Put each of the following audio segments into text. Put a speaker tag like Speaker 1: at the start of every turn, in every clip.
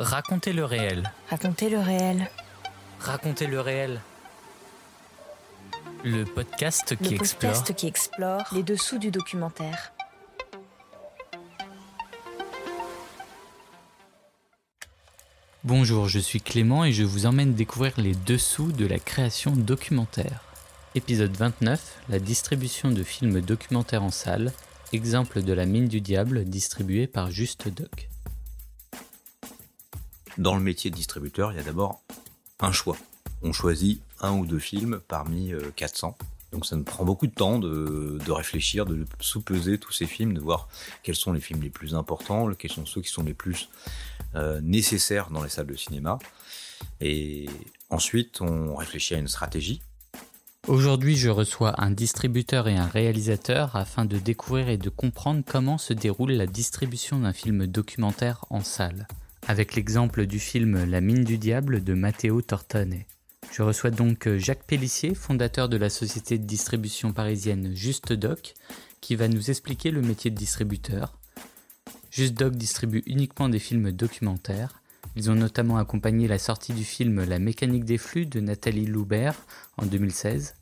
Speaker 1: Racontez le réel.
Speaker 2: Racontez le réel.
Speaker 1: Racontez le réel. Le podcast qui
Speaker 2: le
Speaker 1: explore.
Speaker 2: podcast qui explore les dessous du documentaire.
Speaker 1: Bonjour, je suis Clément et je vous emmène découvrir les dessous de la création documentaire. Épisode 29, la distribution de films documentaires en salle, exemple de la mine du diable distribué par Juste Doc.
Speaker 3: Dans le métier de distributeur, il y a d'abord un choix. On choisit un ou deux films parmi euh, 400. Donc ça nous prend beaucoup de temps de, de réfléchir, de sous-peser tous ces films, de voir quels sont les films les plus importants, quels sont ceux qui sont les plus euh, nécessaires dans les salles de cinéma. Et ensuite, on réfléchit à une stratégie.
Speaker 1: Aujourd'hui, je reçois un distributeur et un réalisateur afin de découvrir et de comprendre comment se déroule la distribution d'un film documentaire en salle, avec l'exemple du film La mine du diable de Matteo Tortone. Je reçois donc Jacques Pellissier, fondateur de la société de distribution parisienne Juste Doc, qui va nous expliquer le métier de distributeur. Juste Doc distribue uniquement des films documentaires. Ils ont notamment accompagné la sortie du film La mécanique des flux de Nathalie Loubert en 2016,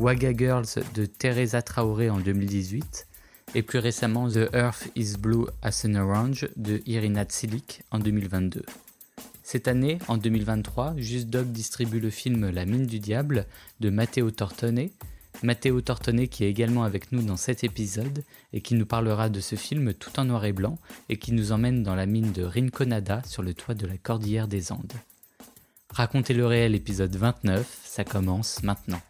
Speaker 1: Waga Girls de Teresa Traoré en 2018, et plus récemment The Earth is Blue as an Orange de Irina Tsilik en 2022. Cette année, en 2023, Just Dog distribue le film La mine du diable de Matteo Tortone. Matteo Tortone qui est également avec nous dans cet épisode et qui nous parlera de ce film tout en noir et blanc et qui nous emmène dans la mine de Rinconada sur le toit de la cordillère des Andes. Racontez le réel épisode 29, ça commence maintenant.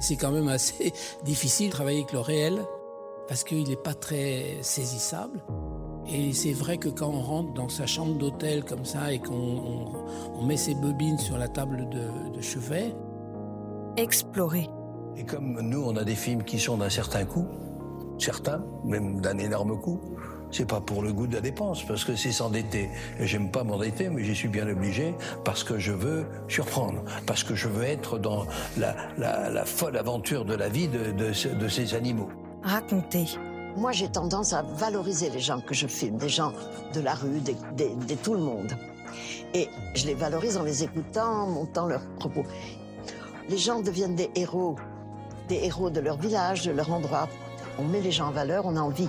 Speaker 4: C'est quand même assez difficile de travailler avec le réel parce qu'il n'est pas très saisissable. Et c'est vrai que quand on rentre dans sa chambre d'hôtel comme ça et qu'on on, on met ses bobines sur la table de, de chevet.
Speaker 2: Explorer.
Speaker 5: Et comme nous, on a des films qui sont d'un certain coût, certains, même d'un énorme coût, c'est pas pour le goût de la dépense, parce que c'est s'endetter. Et j'aime pas m'endetter, mais j'y suis bien obligé, parce que je veux surprendre, parce que je veux être dans la, la, la folle aventure de la vie de, de, de ces animaux.
Speaker 2: Raconter.
Speaker 6: Moi, j'ai tendance à valoriser les gens que je filme, des gens de la rue, de, de, de tout le monde. Et je les valorise en les écoutant, en montant leurs propos. Les gens deviennent des héros, des héros de leur village, de leur endroit. On met les gens en valeur, on a envie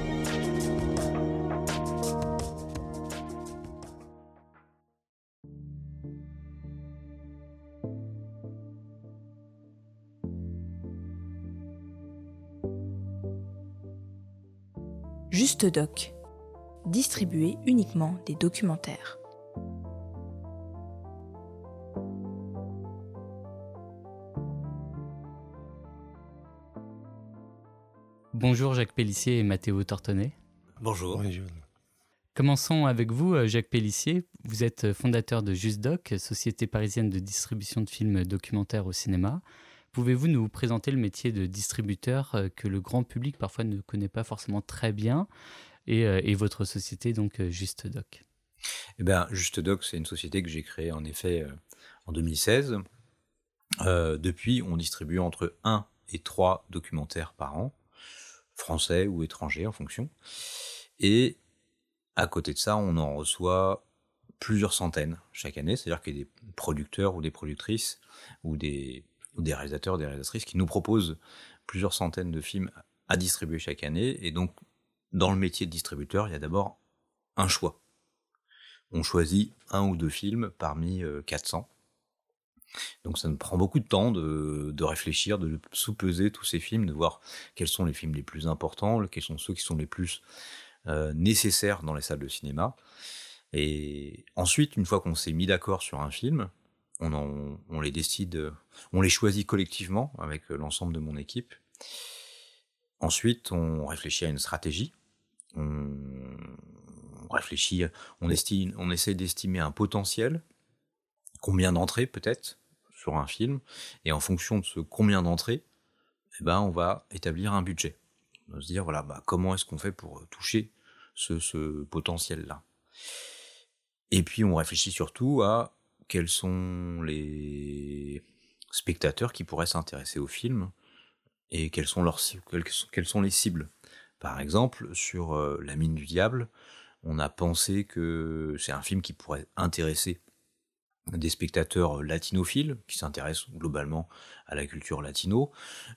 Speaker 2: Juste Doc. Distribuer uniquement des documentaires.
Speaker 1: Bonjour Jacques Pellissier et Mathéo Tortonnet.
Speaker 3: Bonjour.
Speaker 5: Bonjour.
Speaker 1: Commençons avec vous, Jacques Pellissier. Vous êtes fondateur de Just Doc, société parisienne de distribution de films documentaires au cinéma. Pouvez-vous nous présenter le métier de distributeur que le grand public parfois ne connaît pas forcément très bien et, et votre société, donc Just Doc
Speaker 3: Eh Just Doc, c'est une société que j'ai créée en effet en 2016. Euh, depuis, on distribue entre 1 et 3 documentaires par an français ou étrangers en fonction. Et à côté de ça, on en reçoit plusieurs centaines chaque année, c'est-à-dire qu'il y a des producteurs ou des productrices ou des, ou des réalisateurs, des réalisatrices qui nous proposent plusieurs centaines de films à distribuer chaque année. Et donc, dans le métier de distributeur, il y a d'abord un choix. On choisit un ou deux films parmi 400. Donc ça me prend beaucoup de temps de, de réfléchir, de sous-peser tous ces films, de voir quels sont les films les plus importants, quels sont ceux qui sont les plus euh, nécessaires dans les salles de cinéma. Et ensuite, une fois qu'on s'est mis d'accord sur un film, on, les décide, on les choisit collectivement avec l'ensemble de mon équipe. Ensuite, on réfléchit à une stratégie. On, réfléchit, on, estime, on essaie d'estimer un potentiel, combien d'entrées peut-être sur un film, et en fonction de ce combien d'entrées, eh ben, on va établir un budget. On va se dire, voilà, bah, comment est-ce qu'on fait pour toucher ce, ce potentiel-là? Et puis on réfléchit surtout à quels sont les spectateurs qui pourraient s'intéresser au film et quels sont, leurs, les cibles. Par exemple, sur euh, La mine du diable, on a pensé que c'est un film qui pourrait intéresser des spectateurs latinophiles qui s'intéressent globalement à la culture latino,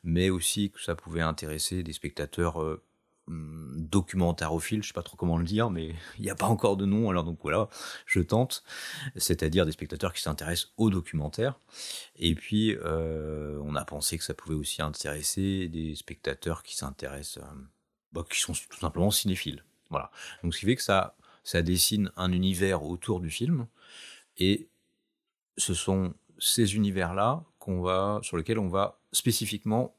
Speaker 3: mais aussi que ça pouvait intéresser des spectateurs euh, hum, documentarophiles, je sais pas trop comment le dire, mais il n'y a pas encore de nom, alors donc voilà, je tente, c'est-à-dire des spectateurs qui s'intéressent au documentaire. Et puis, euh, on a pensé que ça pouvait aussi intéresser des spectateurs qui s'intéressent, euh, bah, qui sont tout simplement cinéphiles. Voilà. Donc ce qui fait que ça, dessine un univers autour du film, et ce sont ces univers-là sur lesquels on va spécifiquement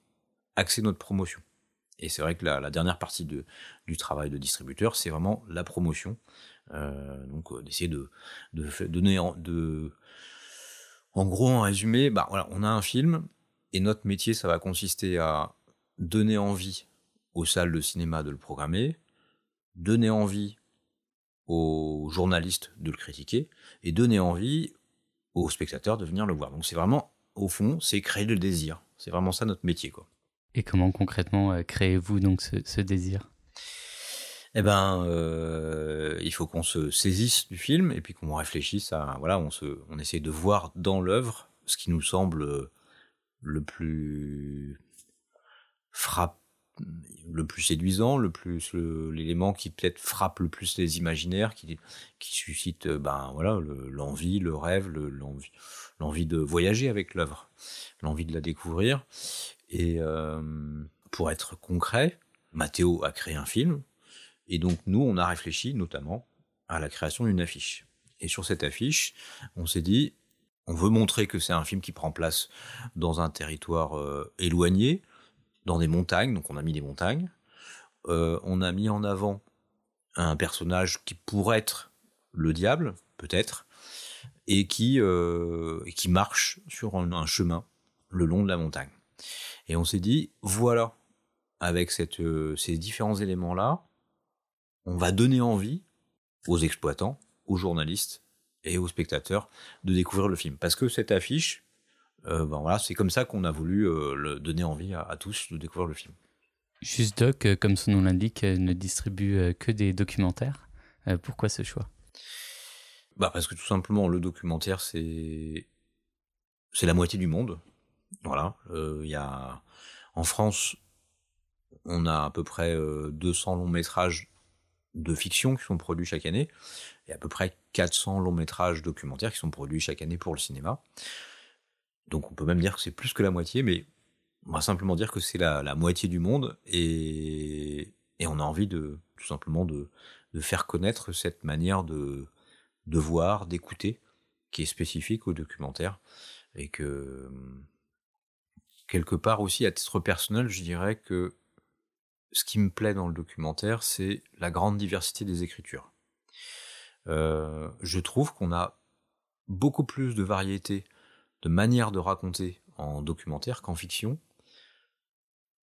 Speaker 3: axer notre promotion. Et c'est vrai que la, dernière partie de, du travail de distributeur, c'est vraiment la promotion. Euh, donc euh, d'essayer de, donner en, en gros en résumé, bah voilà, on a un film et notre métier, ça va consister à donner envie aux salles de cinéma de le programmer, donner envie aux journalistes de le critiquer et donner envie aux spectateurs de venir le voir. Donc c'est vraiment, au fond, c'est créer le désir. C'est vraiment ça notre métier, quoi.
Speaker 1: Et comment concrètement euh, créez-vous donc ce, désir?
Speaker 3: Eh ben, euh, il faut qu'on se saisisse du film et puis qu'on réfléchisse à, voilà, on se, on essaie de voir dans l'œuvre ce qui nous semble le plus frappant le plus séduisant, le plus l'élément qui peut-être frappe le plus les imaginaires, qui, qui suscite euh, ben voilà l'envie, le, rêve, l'envie l'envie de voyager avec l'œuvre, l'envie de la découvrir. Et euh, pour être concret, Mathéo a créé un film, et donc nous on a réfléchi notamment à la création d'une affiche. Et sur cette affiche, on s'est dit on veut montrer que c'est un film qui prend place dans un territoire euh, éloigné, dans des montagnes, donc on a mis des montagnes. Euh, on a mis en avant un personnage qui pourrait être le diable, peut-être, et qui marche sur un, chemin le long de la montagne. Et on s'est dit, voilà, avec cette, euh, ces différents éléments-là, on va donner envie aux exploitants, aux journalistes et aux spectateurs de découvrir le film. Parce que cette affiche, euh, ben voilà, c'est comme ça qu'on a voulu euh, le donner envie à, tous de découvrir le film.
Speaker 1: Juste Doc, comme son nom l'indique, ne distribue que des documentaires. pourquoi ce choix?
Speaker 3: Bah parce que tout simplement le documentaire c'est la moitié du monde. Voilà, il y a en France on a à peu près 200 longs métrages de fiction qui sont produits chaque année et à peu près 400 longs métrages documentaires qui sont produits chaque année pour le cinéma. Donc on peut même dire que c'est plus que la moitié, mais on va simplement dire que c'est la, moitié du monde et, on a envie de tout simplement de, faire connaître cette manière de, voir, d'écouter, qui est spécifique au documentaire et que quelque part aussi à titre personnel, je dirais que ce qui me plaît dans le documentaire, c'est la grande diversité des écritures. Euh, je trouve qu'on a beaucoup plus de variété de manière de raconter en documentaire qu'en fiction,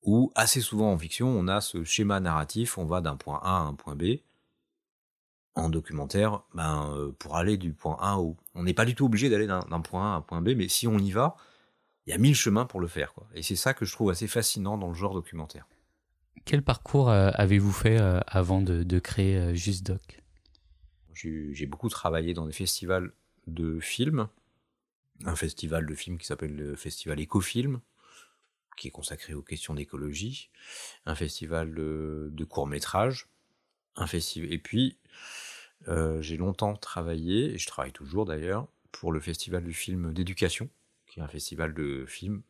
Speaker 3: où assez souvent en fiction, on a ce schéma narratif, on va d'un point A à un point B. En documentaire, ben, euh, pour aller du point A au... On n'est pas du tout obligé d'aller d'un point A à un point B, mais si on y va, il y a mille chemins pour le faire. Quoi. Et c'est ça que je trouve assez fascinant dans le genre documentaire.
Speaker 1: Quel parcours euh, avez-vous fait euh, avant de, créer Juste Doc?
Speaker 3: J'ai beaucoup travaillé dans des festivals de films, un festival de films qui s'appelle le Festival Écofilm, qui est consacré aux questions d'écologie, un festival de, courts-métrages, un festival. Et puis, euh, j'ai longtemps travaillé, et je travaille toujours d'ailleurs, pour le festival du film d'éducation, qui est un festival de films,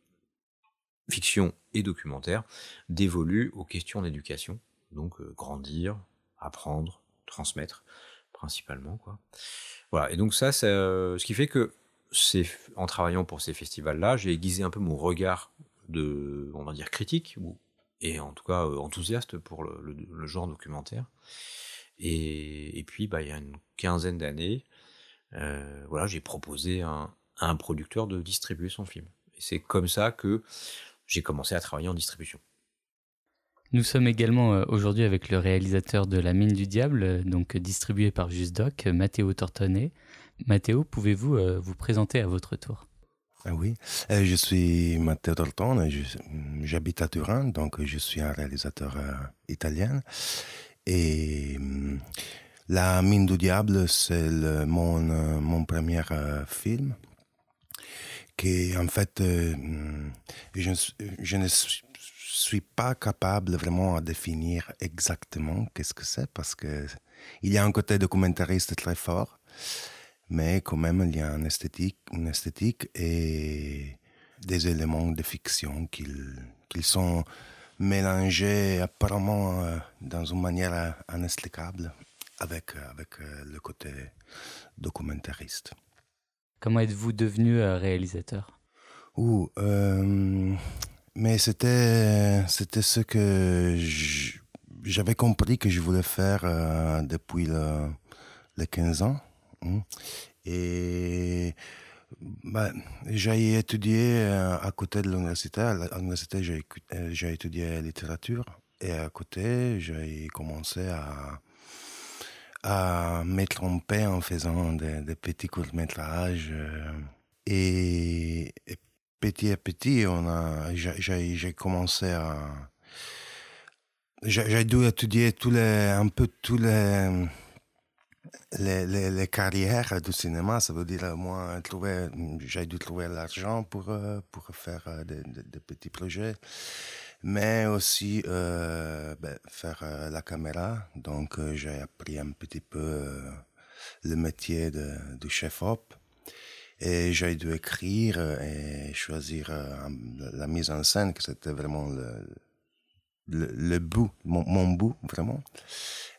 Speaker 3: fiction et documentaire, dévolu aux questions d'éducation, donc euh, grandir, apprendre, transmettre, principalement quoi. Voilà, et donc ça, euh, ce qui fait que c'est en travaillant pour ces festivals-là, j'ai aiguisé un peu mon regard de, on va dire, critique, ou, et en tout cas euh, enthousiaste pour le, genre documentaire. Et, et, puis, bah, il y a une quinzaine d'années, voilà, j'ai proposé un, à un producteur de distribuer son film. Et c'est comme ça que j'ai commencé à travailler en distribution.
Speaker 1: Nous sommes également euh, aujourd'hui avec le réalisateur de La Mine du Diable, euh, donc distribué par Justdoc, Matteo Tortonnet. Matteo, pouvez-vous vous présenter à votre tour?
Speaker 7: Ah oui, je suis Matteo Tortone, j'habite à Turin, donc je suis un réalisateur italien. Et La Mine du Diable, c'est mon, mon premier film qui, en fait, je, je ne suis pas capable vraiment à définir exactement qu'est-ce que c'est parce que il y a un côté documentariste très fort mais quand même il y a une esthétique, une esthétique et des éléments de fiction qui, sont mélangés apparemment euh, dans une manière inexplicable avec, avec euh, le côté documentariste.
Speaker 1: Comment êtes-vous devenu euh, réalisateur?
Speaker 7: Ouh, mais c'était c'était ce que j'avais compris que je voulais faire depuis le, les 15 ans. Mmh. Et bah, j'ai étudié euh, à côté de l'université. À l'université, euh, j'ai étudié la littérature. Et à côté, j'ai commencé à, à me tromper en faisant des, petits courts-métrages. Euh, et, petit à petit, on a, j'ai, j'ai commencé à. J'ai, dû étudier tous les, un peu tous les les, les, carrières du cinéma, ça veut dire, moi, trouver, j'ai dû trouver l'argent pour, euh, pour faire euh, des, petits projets, mais aussi euh, ben, faire la caméra. Donc, j'ai appris un petit peu le métier de, chef-op. Et j'ai dû écrire et choisir la mise en scène, que c'était vraiment le, le, bout, mon, bout, vraiment.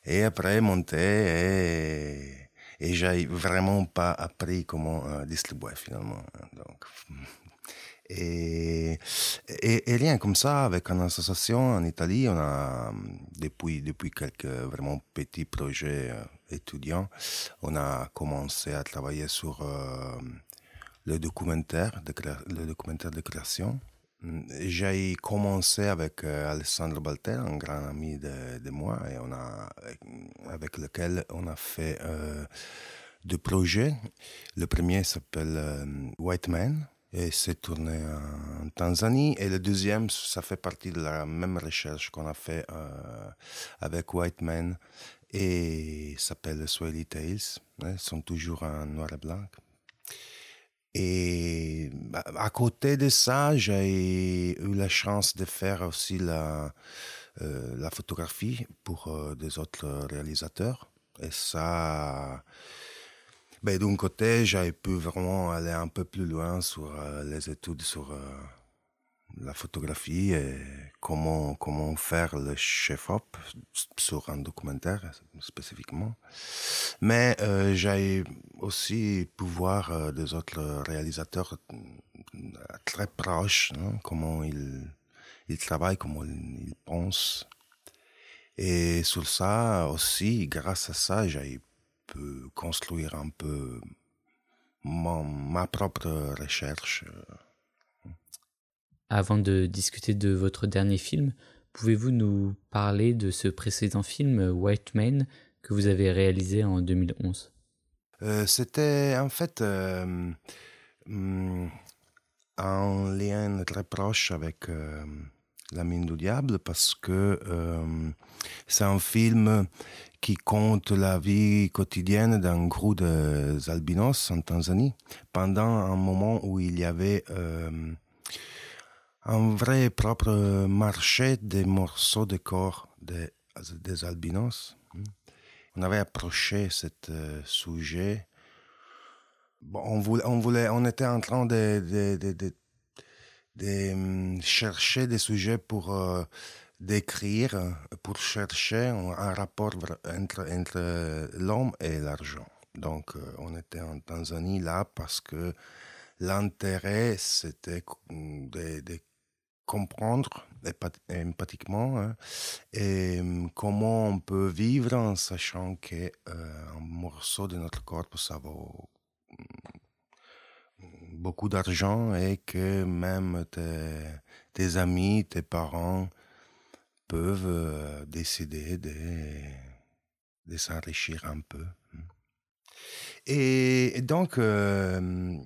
Speaker 7: Et après, monter et, et j'ai vraiment pas appris comment euh, distribuer finalement. Donc, et, et, rien comme ça, avec une association en Italie, on a, depuis, depuis quelques vraiment petits projets euh, étudiants, on a commencé à travailler sur euh, le documentaire, de, le documentaire de création. J'ai commencé avec euh, Alessandro Balter, un grand ami de, de, moi, et on a, avec lequel on a fait deux projets. Le premier s'appelle White Man et c'est tourné en Tanzanie. Et le deuxième, ça fait partie de la même recherche qu'on a fait euh, avec White Man et s'appelle Swahili Tales. Ils sont toujours en noir et blanc. Et bah, à côté de ça, j'ai eu la chance de faire aussi la, euh, la photographie pour euh, des autres réalisateurs. Et ça, ben, d'un côté, j'avais pu vraiment aller un peu plus loin sur euh, les études sur la photographie et comment, comment faire le chef-op sur un documentaire spécifiquement. Mais euh, j'ai aussi pu voir euh, des autres réalisateurs euh, très proches, hein, comment ils, ils travaillent, comment ils pensent. Et sur ça aussi, grâce à ça, j'ai pu construire un peu mon, ma propre recherche.
Speaker 1: Avant de discuter de votre dernier film, pouvez-vous nous parler de ce précédent film, White Man, que vous avez réalisé en 2011
Speaker 7: euh, C'était en fait euh, un lien très proche avec euh, La mine du diable parce que c'est un film qui compte la vie quotidienne d'un groupe d'albinos en Tanzanie pendant un moment où il y avait un vrai propre marché des morceaux de corps des, albinos. On avait approché ce euh, sujet bon, on, voulait, on, était en train de, de hum, chercher des sujets pour euh, d'écrire, pour chercher un rapport entre, entre l'homme et l'argent. Donc, euh, on était en Tanzanie là parce que l'intérêt, c'était de, de, comprendre empathiquement hein, hum, comment on peut vivre en sachant qu'un euh, morceau de notre corps, ça vaut hum, beaucoup d'argent et que même tes, tes, amis, tes parents peuvent euh, décider de, de s'enrichir un peu. Et, donc, euh,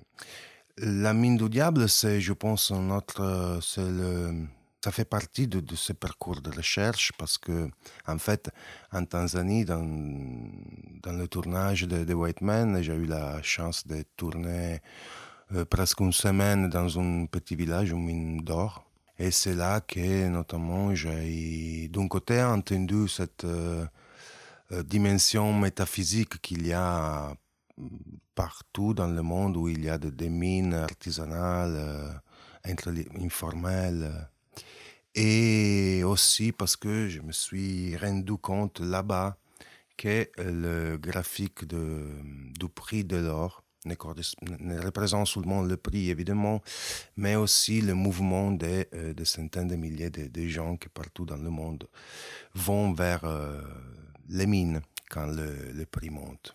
Speaker 7: la mine du diable, c'est, je pense, notre, le, ça fait partie de, ce parcours de recherche parce que, en fait, en Tanzanie, dans, dans le tournage de, de White Man, j'ai eu la chance de tourner presque une semaine dans un petit village, une mine d'or. Et c'est là que, notamment, j'ai d'un côté entendu cette euh, euh, dimension métaphysique qu'il y a partout dans le monde où il y a des, mines artisanales, euh, informelles. Et aussi parce que je me suis rendu compte là-bas que le graphique de, du prix de l'or ne, représente seulement le prix, évidemment, mais aussi le mouvement de, euh, centaines de milliers de, gens qui, partout dans le monde, vont vers euh, les mines quand le, le prix monte.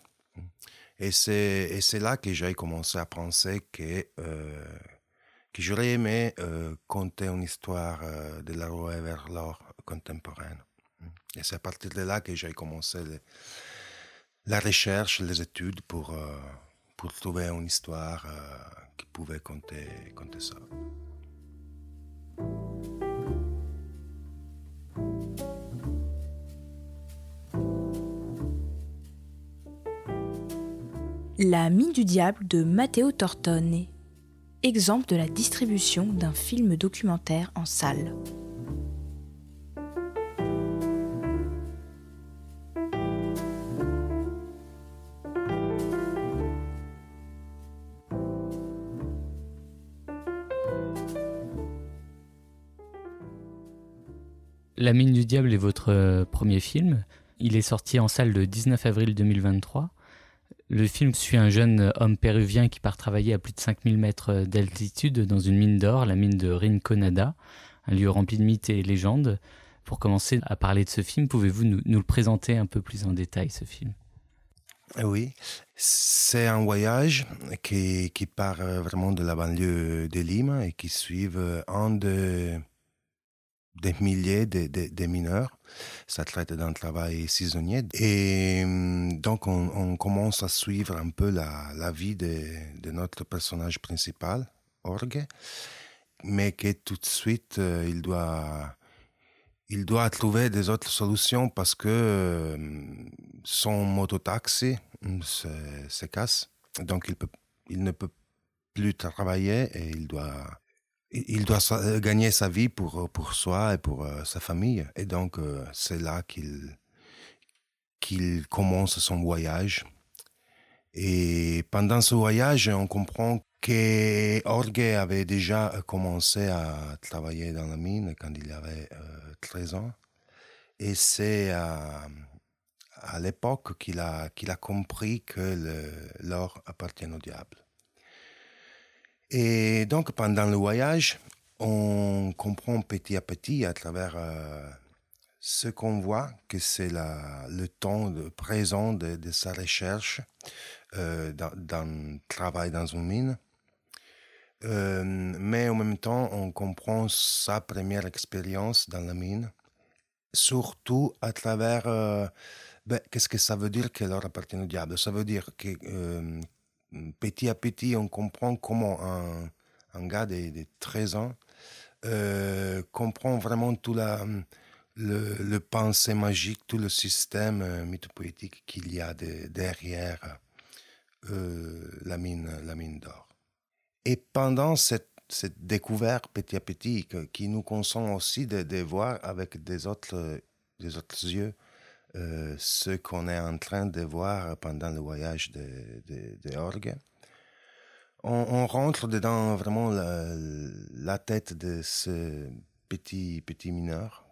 Speaker 7: Et c'est là que j'ai commencé à penser que, euh, que j'aurais aimé euh, conter une histoire de la rue vers l'or contemporaine. Et c'est à partir de là que j'ai commencé la recherche, les études pour, pour trouver une histoire qui pouvait compter, compter ça.
Speaker 2: La mine du diable de Matteo Tortone, exemple de la distribution d'un film documentaire en salle.
Speaker 1: La mine du diable est votre euh, premier film. Il est sorti en salle le 19 avril 2023. Le film suit un jeune homme péruvien qui part travailler à plus de 5000 mètres d'altitude dans une mine d'or, la mine de Rinconada, un lieu rempli de mythes et légendes. Pour commencer à parler de ce film, pouvez-vous nous, le présenter un peu plus en détail, ce film?
Speaker 7: Oui, c'est un voyage qui, qui, part vraiment de la banlieue de Lima et qui suit un de des milliers de, mineurs. Ça traite d'un travail saisonnier. Et hum, donc, on, commence à suivre un peu la, vie de, notre personnage principal, Orgue, mais que tout de suite, euh, il doit il doit trouver des autres solutions parce que hum, son mototaxi hum, se, se, casse. Donc, il, ne peut plus travailler et il doit il doit euh, gagner sa vie pour, euh, pour soi et pour euh, sa famille. Et donc, c'est là qu'il commence son voyage. Et pendant ce voyage, on comprend que Orge avait déjà commencé à travailler dans la mine quand il avait 13 ans. Et c'est à, à l'époque qu'il a, qu'il a compris que l'or appartient au diable. Et donc, pendant le voyage, on comprend petit à petit, à travers euh, ce qu'on voit, que c'est le temps présent de, sa recherche euh, dans, travail dans une mine. Euh, mais en même temps, on comprend sa première expérience dans la mine, surtout à travers ben, qu'est-ce que ça veut dire que l'or appartient au diable? Ça veut dire que petit à petit, on comprend comment un, un gars de, 13 ans euh, comprend vraiment tout la, le, le pensée magique, tout le système euh, mythopoétique qu'il y a derrière euh, la mine, la mine d'or. Et pendant cette, cette, découverte petit à petit, qui nous consent aussi de, de, voir avec des autres, des autres yeux ce qu'on est en train de voir pendant le voyage de, de, Orgue, on, rentre dedans vraiment la, tête de ce petit, petit mineur.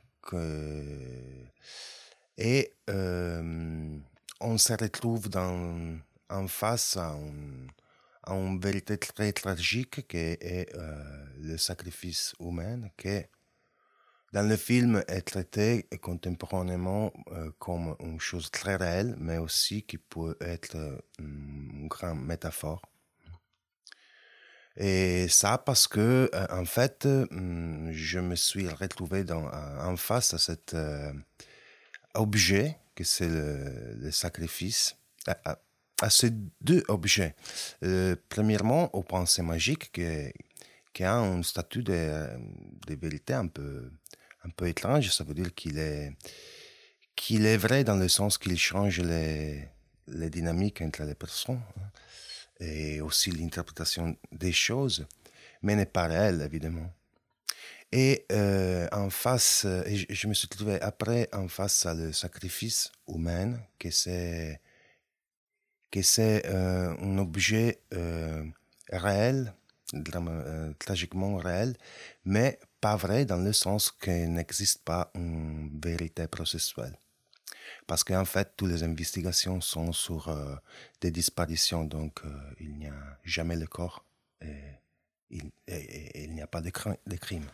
Speaker 7: et euh, on se retrouve dans, en face à, une vérité très tragique qui est euh, le sacrifice humain, qui dans le film est traité contemporainément euh, comme une chose très réelle, mais aussi qui peut être une grande métaphore et ça parce que, euh, en fait, je me suis retrouvé en face à cet euh, objet, que c'est le, sacrifice, à, ces deux objets. Euh, premièrement, au pensée magique, qui, qui a un statut de, vérité un peu, un peu étrange. Ça veut dire qu'il est, est vrai dans le sens qu'il change les, les dynamiques entre les personnes. Hein et aussi l'interprétation des choses, mais n'est pas réelle, évidemment. Et euh, en face, je, me suis trouvé après en face à le sacrifice humain, que c'est que c'est euh, un objet euh, réel, tragiquement réel, mais pas vrai dans le sens qu'il n'existe pas une vérité processuelle. Parce qu'en fait, toutes les investigations sont sur euh, des disparitions, donc euh, il n'y a jamais le corps et il, n'y a pas de, crime.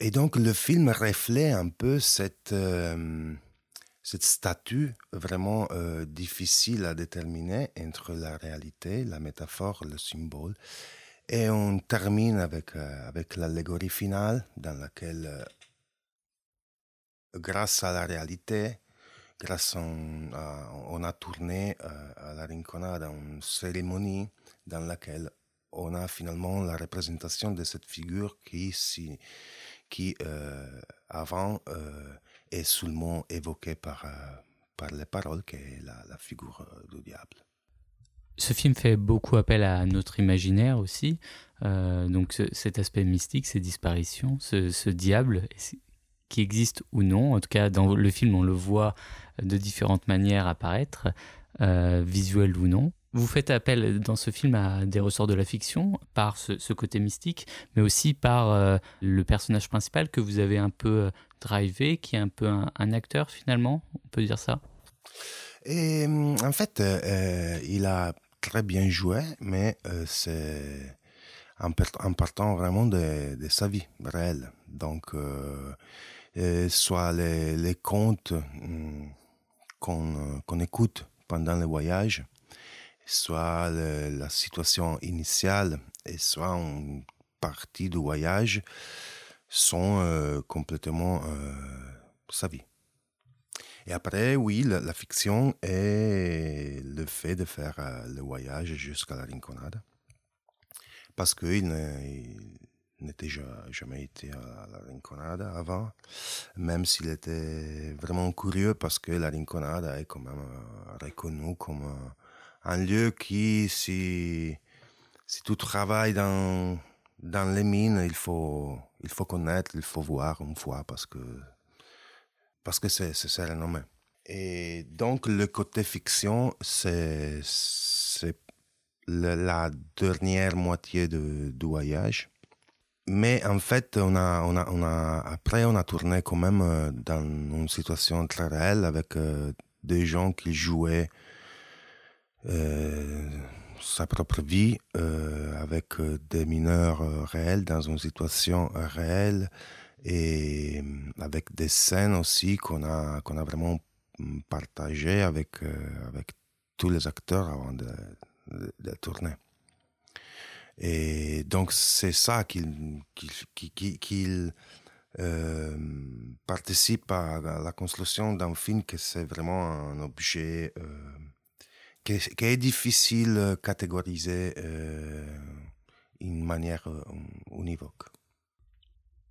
Speaker 7: Et donc le film reflète un peu cette, euh, cette statut vraiment difficile à déterminer entre la réalité, la métaphore, le symbole. Et on termine avec, avec l'allégorie finale dans laquelle grâce à la réalité, grâce à, on a tourné euh, à la Rinconada une cérémonie dans laquelle on a finalement la représentation de cette figure qui, qui euh, avant euh, est seulement évoquée par, par les paroles, qui est la, figure du diable.
Speaker 1: Ce film fait beaucoup appel à notre imaginaire aussi, donc cet aspect mystique, ces disparitions, ce, diable qui existe ou non. En tout cas, dans le film, on le voit de différentes manières apparaître, euh, visuel ou non. Vous faites appel dans ce film à des ressorts de la fiction par ce, côté mystique, mais aussi par euh, le personnage principal que vous avez un peu euh, drivé, qui est un peu un, acteur finalement, on peut dire ça?
Speaker 7: Et en fait, il a très bien joué, mais c'est en, partant vraiment de, sa vie réelle. Donc, soit les, contes mm, qu'on écoute pendant le voyage, soit la situation initiale et soit une partie du voyage sont euh, complètement euh, sa vie. Et après, oui, la, fiction est le fait de faire euh, le voyage jusqu'à la Rinconada. Parce qu'il n'était jamais été à la Rinconada avant, même s'il était vraiment curieux parce que la Rinconada est quand même euh, reconnue comme euh, un lieu qui, si, si tu travailles dans, les mines, il faut, il faut connaître, il faut voir une fois parce que parce que c'est renommé. Et donc le côté fiction, c'est la dernière moitié du voyage mais en fait, on a, on a, on a, après, on a tourné quand même euh, dans une situation très réelle avec euh, des gens qui jouaient euh, sa propre vie avec des mineurs réels dans une situation réelle et avec des scènes aussi qu'on a, qu'on a vraiment partagées avec, avec tous les acteurs avant de, de tourner. Et donc, c'est ça qu'il euh, participe à la construction d'un film que c'est vraiment un objet euh, qui, est, difficile à catégoriser euh, d'une manière univoque.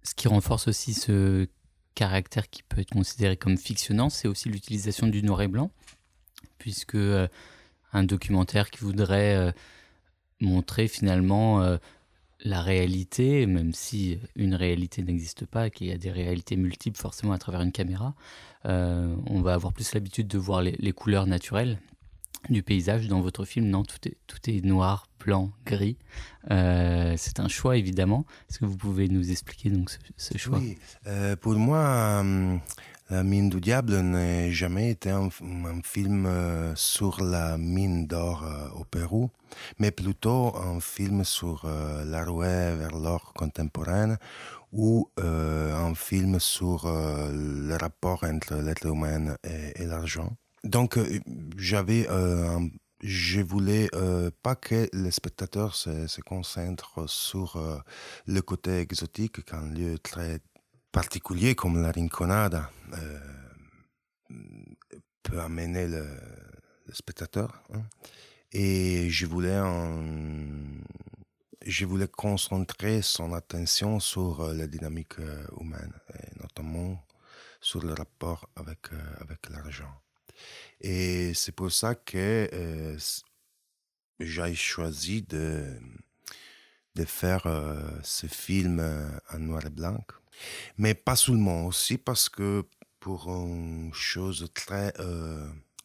Speaker 1: Ce qui renforce aussi ce caractère qui peut être considéré comme fictionnant, c'est aussi l'utilisation du noir et blanc, puisque un documentaire qui voudrait montrer finalement euh, la réalité, même si une réalité n'existe pas, qu'il y a des réalités multiples forcément à travers une caméra. Euh, on va avoir plus l'habitude de voir les, couleurs naturelles. du paysage. Dans votre film, non, tout est, tout est noir, gris. Euh, c'est un choix, évidemment. Est-ce que vous pouvez nous expliquer donc ce, choix?
Speaker 7: Euh, pour moi, La mine du diable n'a jamais été un, film sur la mine d'or au Pérou, mais plutôt un film sur la rouée vers l'or contemporaine ou un film sur le rapport entre l'être humain et l'argent. Donc, euh, j'avais, euh, je voulais euh, pas que les spectateurs se, se concentrent sur le côté exotique qu'un lieu très particulier comme la Rinconada peut amener le, spectateur. Hein. Et je voulais je voulais concentrer son attention sur la dynamique humaine, et notamment sur le rapport avec, avec l'argent. Et c'est pour ça que euh, j'ai choisi de, de faire euh, ce film euh, en noir et blanc. Mais pas seulement, aussi parce que pour une chose très,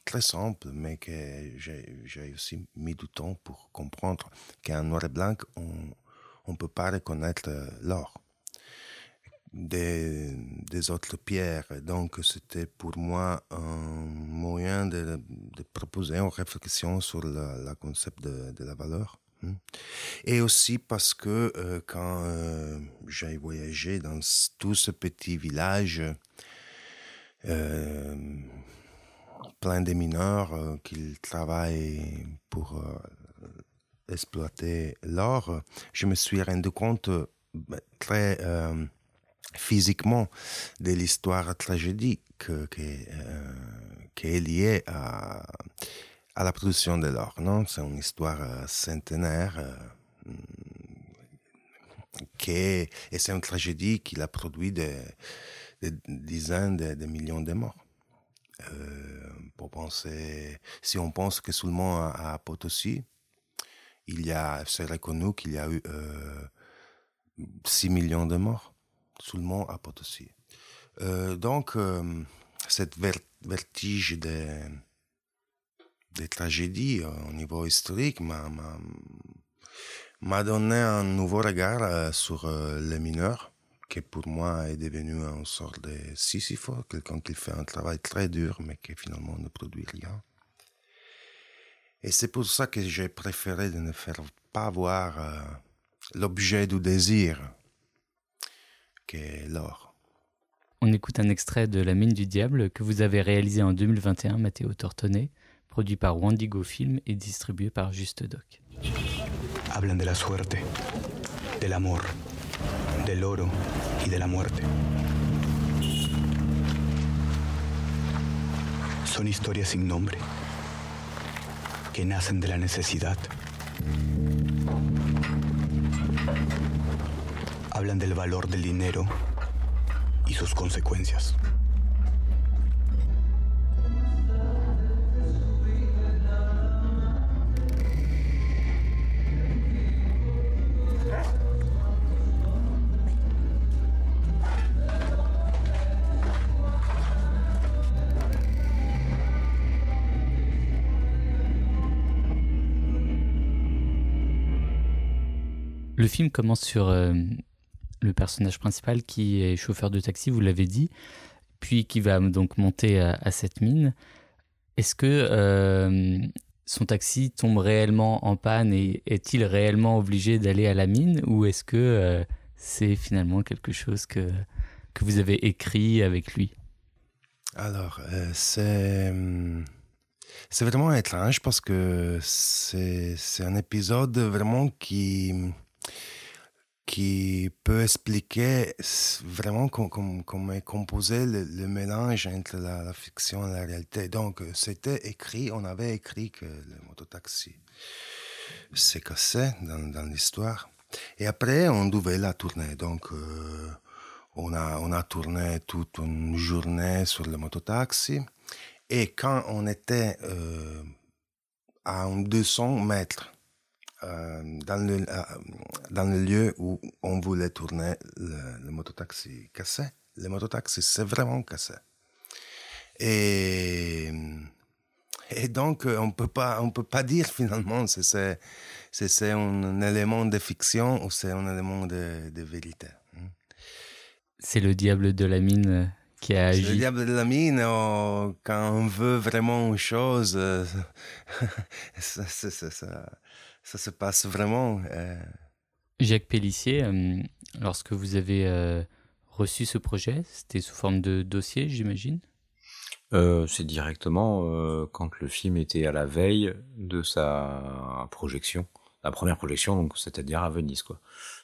Speaker 7: très simple, mais que j'ai aussi mis du temps pour comprendre qu'en noir et blanc, on ne peut pas reconnaître l'or des, des autres pierres. Donc, c'était pour moi un moyen de, de proposer une réflexion sur le concept de, de, la valeur. Hein. Et aussi parce que euh, quand euh, j'ai voyagé dans tout ce petit village, euh, plein de mineurs qui travaillent pour exploiter l'or, je me suis rendu compte très physiquement de l'histoire tragédique euh, qui, est liée à, la production de l'or. Non? C'est une histoire euh, centenaire euh, qui et c'est une tragédie qui a produit des, dizaines de, millions de morts. pour penser, si on pense que seulement à, à Potosi, il y a, c'est reconnu qu'il y a eu 6 millions de morts seulement à Potosi. Euh, donc, euh, cette vertige des, tragédies euh, au niveau historique m'a, donné un nouveau regard sur les mineurs, qui pour moi est devenu une sorte de Sisyphe, quelqu'un qui fait un travail très dur, mais qui finalement ne produit rien. Et c'est pour ça que j'ai préféré ne faire pas voir l'objet du désir l'or.
Speaker 1: On écoute un extrait de La mine du diable que vous avez réalisé en 2021, Matteo Tortone, produit par Wandigo Film et distribué par Juste Doc.
Speaker 8: Hablan de la suerte, del amor, del oro y de la muerte. Son historias sin nombre, que nacen de la necesidad. Hablan del valor del dinero y sus consecuencias.
Speaker 1: Le film commence sur euh, le personnage principal qui est chauffeur de taxi, vous l'avez dit, puis qui va donc monter à, cette mine. Est-ce que euh, son taxi tombe réellement en panne et est-il réellement obligé d'aller à la mine ou est-ce que euh, c'est finalement quelque chose que, que vous avez écrit avec lui?
Speaker 7: Alors, euh, c'est... C'est vraiment étrange parce que c'est un épisode vraiment qui, qui peut expliquer vraiment comment est composé le, mélange entre la, fiction et la réalité. Donc, c'était écrit, on avait écrit que le mototaxi s'est cassé dans, l'histoire. Et après, on devait la tourner. Donc, euh, on, a, on a tourné toute une journée sur le mototaxi. Et quand on était euh, à 200 mètres euh, dans, le, euh, dans le lieu où on voulait tourner le, le mototaxi cassé. Le mototaxi, c'est vraiment cassé. Et, Et donc, on peut pas, on peut pas dire finalement si c'est, c'est un élément de fiction ou c'est un élément de, de vérité. hein.
Speaker 1: C'est le diable de la mine qui a
Speaker 7: C'est le
Speaker 1: agi.
Speaker 7: diable de la mine, oh, quand on veut vraiment une chose, euh, ça, ça- ça- ça- se passe vraiment. euh.
Speaker 1: Jacques Pellissier, euh, lorsque vous avez euh, reçu ce projet, c'était sous forme de dossier, j'imagine?
Speaker 3: Euh, c'est directement euh, quand le film était à la veille de sa projection, la première projection, donc c'est-à-dire à Venise, quoi.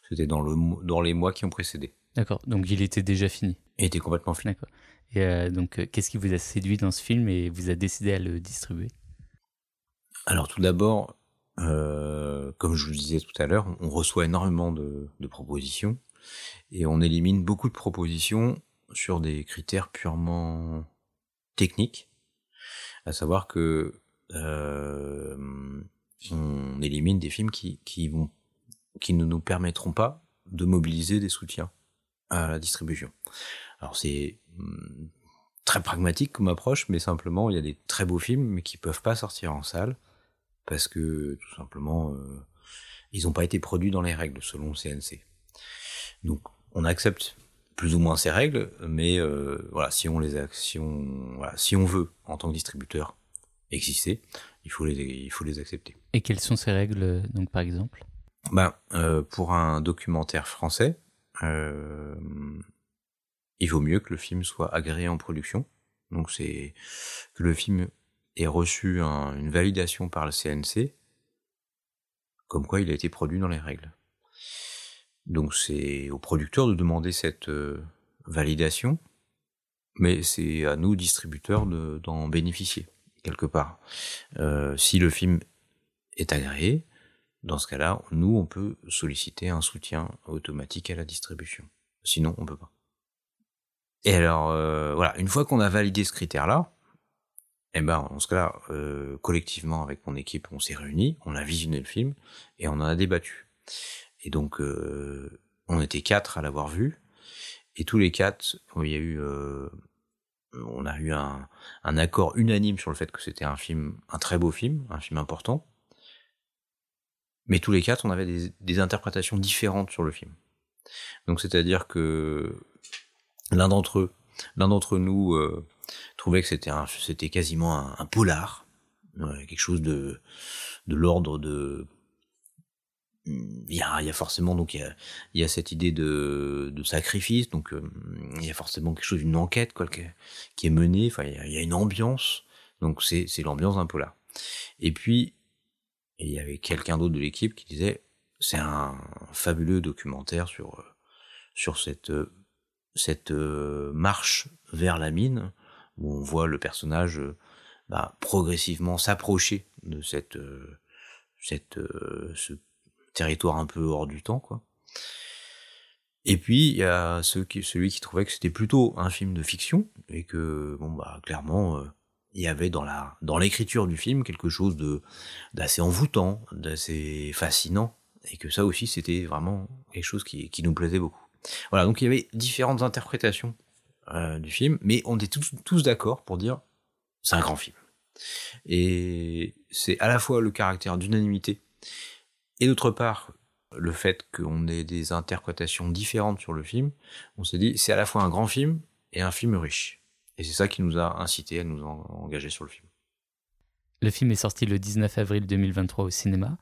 Speaker 3: C'était dans le dans les mois qui ont précédé.
Speaker 1: D'accord, donc il était déjà fini?
Speaker 3: Et était complètement fini.
Speaker 1: D'accord. Et euh, donc, euh, qu'est-ce qui vous a séduit dans ce film et vous a décidé à le distribuer?
Speaker 3: Alors tout d'abord, euh, comme je vous le disais tout à l'heure, on reçoit énormément de, de propositions et on élimine beaucoup de propositions sur des critères purement techniques, à savoir que euh, on élimine des films qui, qui vont qui ne nous permettront pas de mobiliser des soutiens à la distribution. Alors c'est hum, très pragmatique comme approche, mais simplement il y a des très beaux films mais qui peuvent pas sortir en salle parce que tout simplement euh, ils n'ont pas été produits dans les règles selon le CNC. Donc on accepte plus ou moins ces règles, mais euh, voilà si on les a- si on voilà, si on veut en tant que distributeur exister, il faut les il faut les accepter.
Speaker 1: Et quelles sont ces règles, donc par exemple?
Speaker 3: Ben, euh, pour un documentaire français, euh, il vaut mieux que le film soit agréé en production. Donc c'est que le film ait reçu un- une validation par le CNC, comme quoi il a été produit dans les règles. Donc c'est au producteur de demander cette euh, validation, mais c'est à nous distributeurs de- d'en bénéficier quelque part. Euh, si le film est agréé, dans ce cas-là, nous, on peut solliciter un soutien automatique à la distribution. Sinon, on peut pas. Et alors, euh, voilà, une fois qu'on a validé ce critère-là, eh ben, en ce cas-là, euh, collectivement avec mon équipe, on s'est réunis, on a visionné le film et on en a débattu. Et donc, euh, on était quatre à l'avoir vu, et tous les quatre, il y a eu, euh, on a eu un, un accord unanime sur le fait que c'était un film, un très beau film, un film important. Mais tous les quatre, on avait des, des interprétations différentes sur le film. Donc, c'est-à-dire que l'un d'entre eux, l'un d'entre nous euh, trouvait que c'était c'était quasiment un, polar, quelque chose de, de l'ordre de. Il y a, il y a forcément donc il y a, il y a cette idée de, de sacrifice, donc euh, il y a forcément quelque chose, une enquête quoi, qui, est- menée. Enfin, il y a, une ambiance, donc c'est l'ambiance d'un polar. Et puis il y avait quelqu'un d'autre de l'équipe qui disait c'est un fabuleux documentaire sur sur cette cette euh, marche vers la mine où on voit le personnage euh, bah, progressivement s'approcher de cette euh, cette euh, ce territoire un peu hors du temps quoi. Et puis il y a celui qui trouvait que c'était plutôt un film de fiction et que bon bah clairement il y avait dans la dans l'écriture du film quelque chose de d'assez envoûtant, d'assez fascinant et que ça aussi c'était vraiment quelque chose qui, qui nous plaisait beaucoup. Voilà, donc il y avait différentes interprétations euh, du film, mais on était tous, tous d'accord pour dire c'est un grand film. Et c'est à la fois le caractère d'unanimité et d'autre part le fait qu'on ait des interprétations différentes sur le film. On s'est dit c'est à la fois un grand film et un film riche. Et c'est ça qui nous a incité à nous en- engager sur le film.
Speaker 1: Le film est sorti le 19 avril 2023 au cinéma.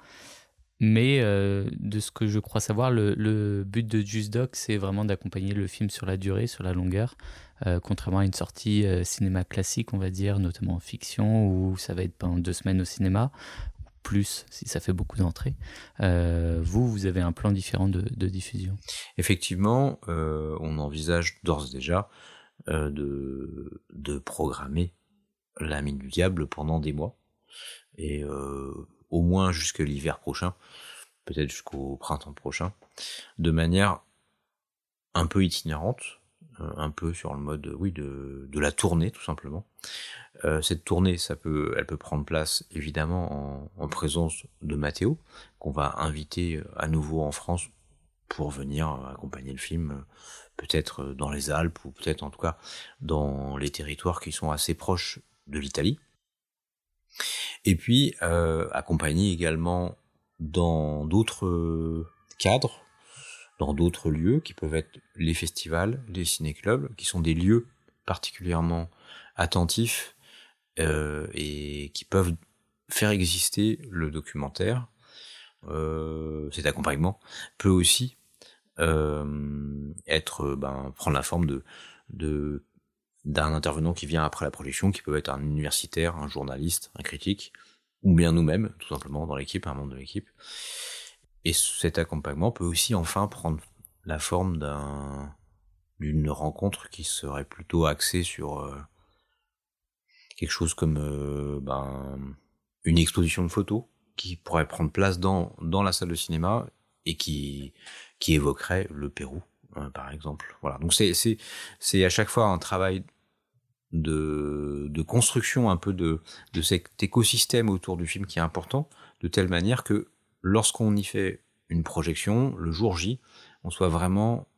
Speaker 1: Mais euh, de ce que je crois savoir, le, but de Just Doc, c'est vraiment d'accompagner le film sur la durée, sur la longueur, euh, contrairement à une sortie euh, cinéma classique, on va dire, notamment en fiction, où ça va être pendant deux semaines au cinéma, plus si ça fait beaucoup d'entrées. Vous, vous avez un plan différent de, diffusion.
Speaker 3: Effectivement, on envisage d'ores et déjà de, de programmer la mine du diable pendant des mois. Et au moins jusqu'à l'hiver prochain, peut-être jusqu'au printemps prochain, de manière un peu itinérante, euh, un peu sur le mode de, la tournée tout simplement. Euh, cette tournée, elle peut prendre place évidemment en, en présence de Mathéo, qu'on va inviter euh, à nouveau en France pour venir accompagner le film, peut-être dans les Alpes ou peut-être en tout cas dans les territoires qui sont assez proches de l'Italie. Et puis, euh, accompagner également dans d'autres cadres, dans d'autres lieux qui peuvent être les festivals, les ciné-clubs, qui sont des lieux particulièrement attentifs euh, et qui peuvent faire exister le documentaire. Euh, cet accompagnement peut aussi euh, être ben, prendre la forme de d'un intervenant qui vient après la projection, qui peut être un universitaire, un journaliste, un critique, ou bien nous-mêmes, tout simplement, dans l'équipe, un membre de l'équipe. Et cet accompagnement peut aussi enfin prendre la forme d'un d'une rencontre qui serait plutôt axée sur euh, quelque chose comme euh, ben, une exposition de photos qui pourrait prendre place dans, dans la salle de cinéma et qui, qui évoquerait le Pérou, euh, par exemple. Voilà. Donc c'est à chaque fois un travail de, de construction un peu de, de cet écosystème autour du film qui est important, de telle manière que lorsqu'on y fait une projection, le jour J, on soit vraiment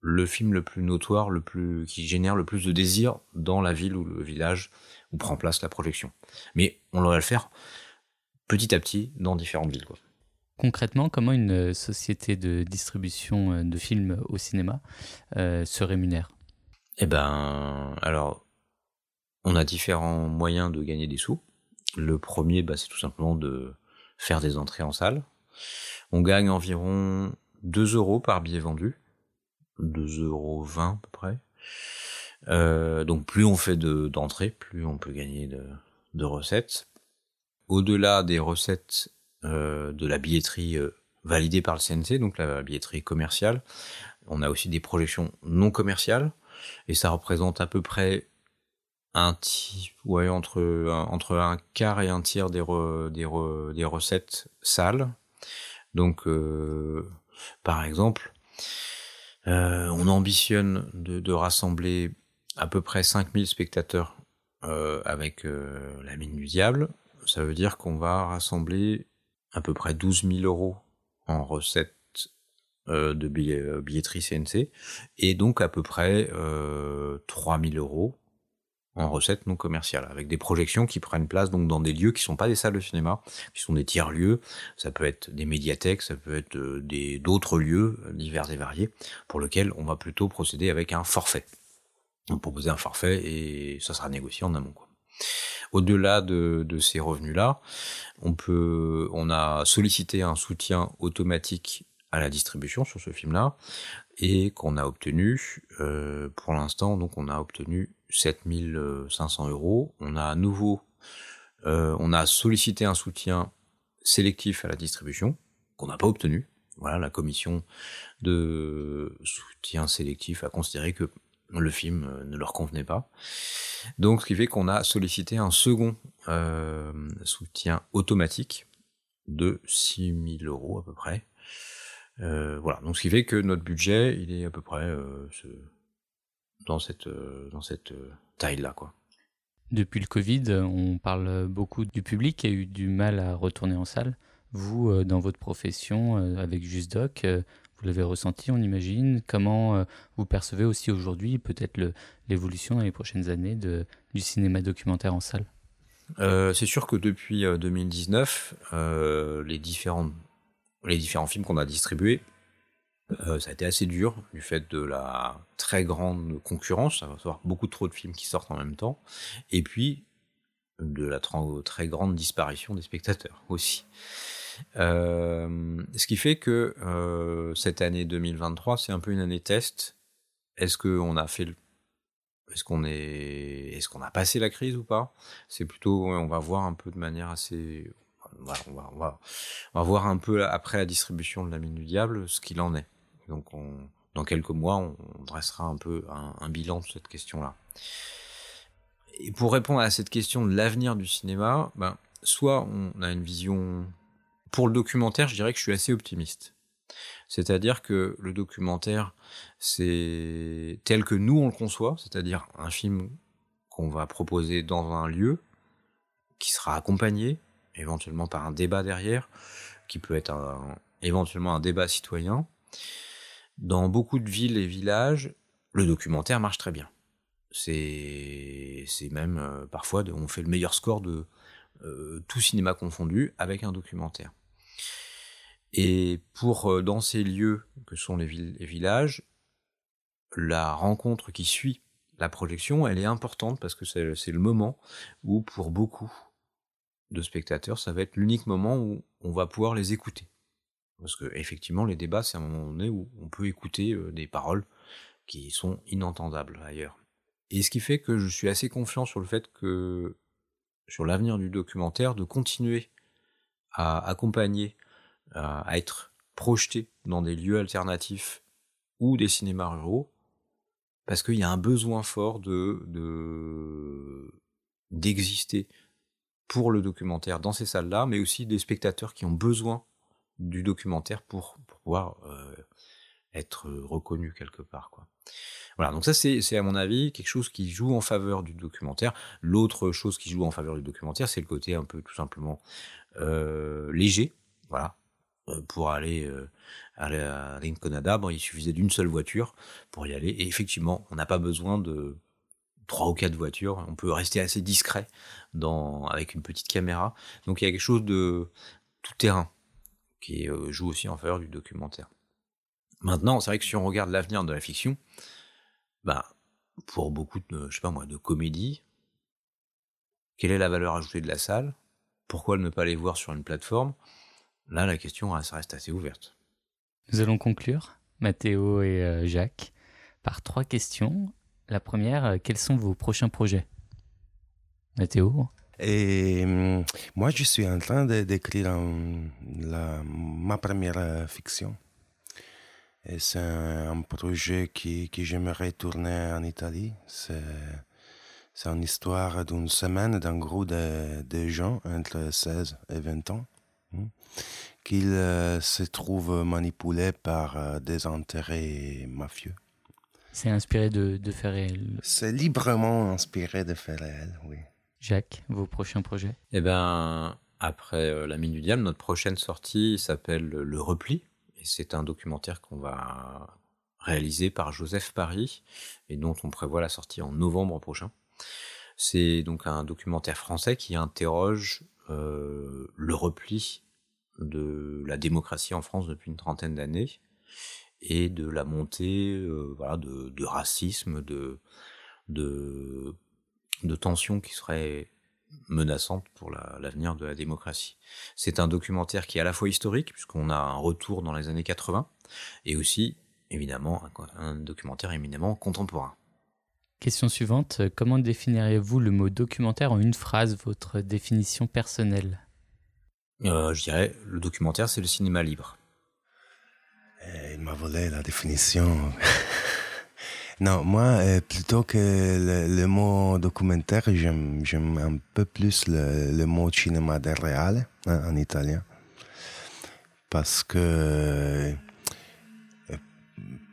Speaker 3: le film le plus notoire, le plus qui génère le plus de désir dans la ville ou le village où prend place la projection. Mais on va le faire petit à petit dans différentes villes.
Speaker 1: Concrètement, comment une société de distribution euh, de films au cinéma euh, se rémunère?
Speaker 3: Eh ben, alors, on a différents moyens de gagner des sous. Le premier, bah, c'est tout simplement de faire des entrées en salle. On gagne environ 2 euros par billet vendu. 2,20 euros à peu près. Euh, donc plus on fait d'entrées, plus on peut gagner de, recettes. Au-delà des recettes euh, de la billetterie euh, validée par le CNC, donc la billetterie commerciale, on a aussi des projections non commerciales, et ça représente à peu près un entre, un, entre un quart et un tiers des, recettes sales. Donc, euh, par exemple, euh, on ambitionne de, rassembler à peu près 5000 spectateurs euh, avec la mine du diable. Ça veut dire qu'on va rassembler à peu près 12 000 euros en recettes de billetterie CNC et donc à peu près 3 000 euros en recettes non commerciales, avec des projections qui prennent place donc dans des lieux qui sont pas des salles de cinéma, qui sont des tiers lieux. Ça peut être des médiathèques, ça peut être euh, des d'autres lieux euh, divers et variés, pour lesquels on va plutôt procéder avec un forfait. On proposer un forfait et ça sera négocié en amont. Quoi. Au-delà de, de, ces revenus-là, on peut, on a sollicité un soutien automatique à la distribution sur ce film-là et qu'on a obtenu, euh, pour l'instant, donc on a obtenu 7500 euros. On a à nouveau, euh, on a sollicité un soutien sélectif à la distribution qu'on n'a pas obtenu. Voilà, la commission de soutien sélectif a considéré que le film euh, ne leur convenait pas. Donc, ce qui fait qu'on a sollicité un second euh, soutien automatique de 6000 euros à peu près. Voilà, donc ce qui fait que notre budget, il est à peu près dans cette, euh, dans cette euh, taille-là. Quoi.
Speaker 1: Depuis le Covid, on parle beaucoup du public qui a eu du mal à retourner en salle. Vous, euh, dans votre profession, avec JustDoc, vous l'avez ressenti, on imagine. Comment vous percevez aussi aujourd'hui peut-être l'évolution dans les prochaines années de, du cinéma documentaire en salle?
Speaker 3: Euh, C'est sûr que depuis 2019, euh, les, différents, les différents films qu'on a distribués euh, ça a été assez dur du fait de la très grande concurrence, ça va avoir beaucoup trop de films qui sortent en même temps, et puis de la très grande disparition des spectateurs aussi. Euh, ce qui fait que euh, cette année 2023, c'est un peu une année test. Est-ce qu'on a fait le est-ce qu'on est, est-ce qu'on a passé la crise ou pas? C'est plutôt, on va voir un peu de manière assez, on on va voir un peu après la distribution de la mine du diable ce qu'il en est. Donc on, dans quelques mois, on, dressera un peu un, bilan de cette question-là. Et pour répondre à cette question de l'avenir du cinéma, ben, soit on a une vision... Pour le documentaire, je dirais que je suis assez optimiste. C'est-à-dire que le documentaire, c'est tel que nous on le conçoit, c'est-à-dire un film qu'on va proposer dans un lieu, qui sera accompagné éventuellement par un débat derrière, qui peut être éventuellement un débat citoyen, dans beaucoup de villes et villages, le documentaire marche très bien. C'est, même euh, parfois, on fait le meilleur score de, tout cinéma confondu, avec un documentaire. Et pour dans ces lieux que sont les, villes, les villages, la rencontre qui suit la projection, elle est importante parce que c'est le moment où, pour beaucoup de spectateurs, ça va être l'unique moment où on va pouvoir les écouter. Parce que effectivement, les débats, c'est un moment donné où on peut écouter euh, des paroles qui sont inentendables ailleurs. Et ce qui fait que je suis assez confiant sur le fait que, sur l'avenir du documentaire, de continuer à accompagner, à être projeté dans des lieux alternatifs ou des cinémas ruraux, parce qu'il y a un besoin fort de d'exister pour le documentaire dans ces salles-là, mais aussi des spectateurs qui ont besoin du documentaire pour, pouvoir euh, être reconnus quelque part. Quoi. Voilà, donc ça c'est à mon avis quelque chose qui joue en faveur du documentaire. L'autre chose qui joue en faveur du documentaire, c'est le côté un peu tout simplement euh, léger. Voilà, euh, pour aller, à Rinconada, bon, il suffisait d'une seule voiture pour y aller. Et effectivement, on n'a pas besoin de trois ou quatre voitures. On peut rester assez discret dans, avec une petite caméra. Donc il y a quelque chose de tout terrain qui euh, joue aussi en faveur du documentaire. Maintenant, c'est vrai que si on regarde l'avenir de la fiction, bah, pour beaucoup de, je sais pas moi, de comédies, quelle est la valeur ajoutée de la salle? Pourquoi ne pas les voir sur une plateforme? Là, la question ça reste assez ouverte.
Speaker 1: Nous allons conclure, Mathéo et euh, Jacques, par trois questions. La première, euh, quels sont vos prochains projets? Mathéo
Speaker 7: et hum, moi, je suis en train d'écrire ma première euh, fiction. Et c'est un, projet qui, qui j'aimerais tourner en Italie. C'est, une histoire d'une semaine d'un groupe de, de, gens entre 16 et 20 ans hein, qui euh, se trouvent manipulés par euh, des intérêts mafieux.
Speaker 1: C'est inspiré de, de faits réels
Speaker 7: C'est librement inspiré de faits réels, oui.
Speaker 1: Jacques, vos prochains projets?
Speaker 3: Eh bien, après euh, La Mine du Diable, notre prochaine sortie s'appelle Le Repli. Et c'est un documentaire qu'on va réaliser par Joseph Paris et dont on prévoit la sortie en novembre prochain. C'est donc un documentaire français qui interroge euh, le repli de la démocratie en France depuis une trentaine d'années et de la montée euh, voilà, de, racisme, de de tensions qui seraient menaçantes pour l'avenir de la démocratie. C'est un documentaire qui est à la fois historique, puisqu'on a un retour dans les années 80, et aussi, évidemment, un, documentaire éminemment contemporain.
Speaker 1: Question suivante, comment définiriez-vous le mot documentaire en une phrase, votre définition personnelle?
Speaker 3: Euh, Je dirais, le documentaire, c'est le cinéma libre.
Speaker 7: Eh, il m'a volé la définition. Non, moi, euh, plutôt que le, mot documentaire, j'aime, un peu plus le, mot cinéma del reale hein, en italien. Parce que euh,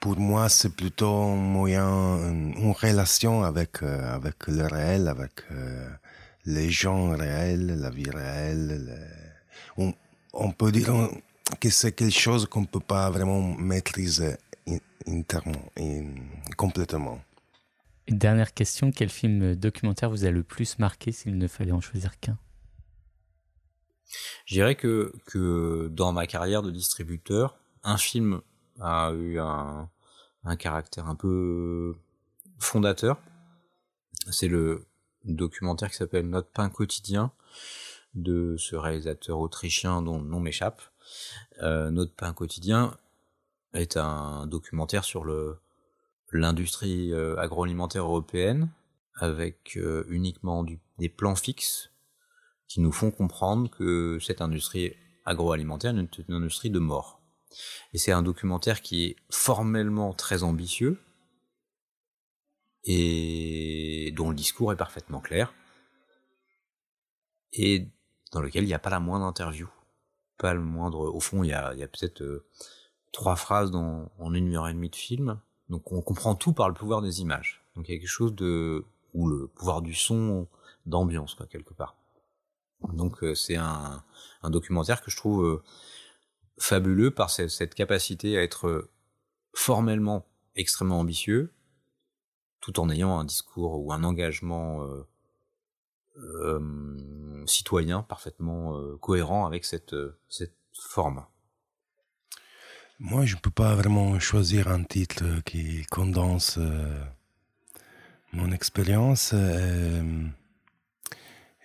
Speaker 7: pour moi, c'est plutôt un moyen, une, relation avec, euh, avec le réel, avec les gens réels, la vie réelle. On, on, peut dire que c'est quelque chose qu'on ne peut pas vraiment maîtriser complètement.
Speaker 1: Une dernière question, quel film documentaire vous a le plus marqué s'il ne fallait en choisir qu'un?
Speaker 3: Je dirais que, que dans ma carrière de distributeur, un film a eu un, un caractère un peu fondateur. C'est le documentaire qui s'appelle Notre pain quotidien de ce réalisateur autrichien dont le nom m'échappe. Euh, Notre pain quotidien est un documentaire sur le l'industrie euh, agroalimentaire européenne avec euh, uniquement des plans fixes qui nous font comprendre que cette industrie agroalimentaire est une industrie de mort. Et c'est un documentaire qui est formellement très ambitieux et dont le discours est parfaitement clair et dans lequel il n'y a pas la moindre interview, pas le moindre. Au fond, il y a, il y a peut-être euh, trois phrases dans, en une heure et demie de film. Donc on comprend tout par le pouvoir des images. Donc il y a quelque chose de ou le pouvoir du son, d'ambiance quoi quelque part. Donc euh, c'est un, un, documentaire que je trouve euh, fabuleux par cette, cette, capacité à être euh, formellement extrêmement ambitieux, tout en ayant un discours ou un engagement citoyen, parfaitement cohérent avec cette, cette forme.
Speaker 7: Moi, je ne peux pas vraiment choisir un titre qui condense mon expérience.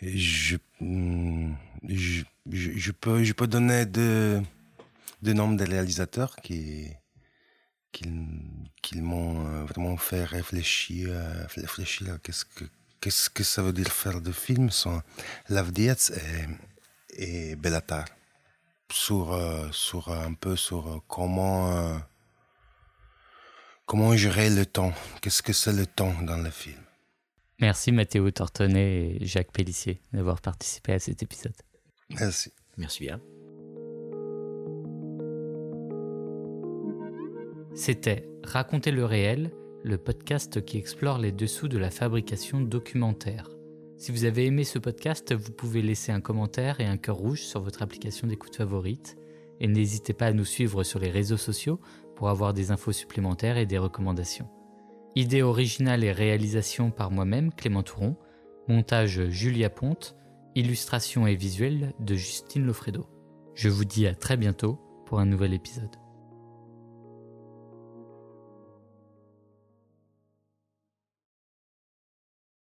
Speaker 7: je, mm, je, peux, donner deux, noms de réalisateurs qui, m'ont vraiment fait réfléchir, réfléchir qu'est-ce que, ça veut dire faire des films sont Lavdietz et, et Bellatar. Sur, sur un peu sur comment, comment gérer le temps. Qu'est-ce que c'est le temps dans le film?
Speaker 1: Merci Mathéo Tortonnet et Jacques Pellissier d'avoir participé à cet épisode.
Speaker 7: Merci.
Speaker 3: Merci bien.
Speaker 1: C'était Raconter le réel, le podcast qui explore les dessous de la fabrication documentaire. Si vous avez aimé ce podcast, vous pouvez laisser un commentaire et un cœur rouge sur votre application d'écoute favorite. Et n'hésitez pas à nous suivre sur les réseaux sociaux pour avoir des infos supplémentaires et des recommandations. Idée originale et réalisation par moi-même, Clément Touron. Montage Julia Ponte. Illustration et visuel de Justine Lofredo. Je vous dis à très bientôt pour un nouvel épisode.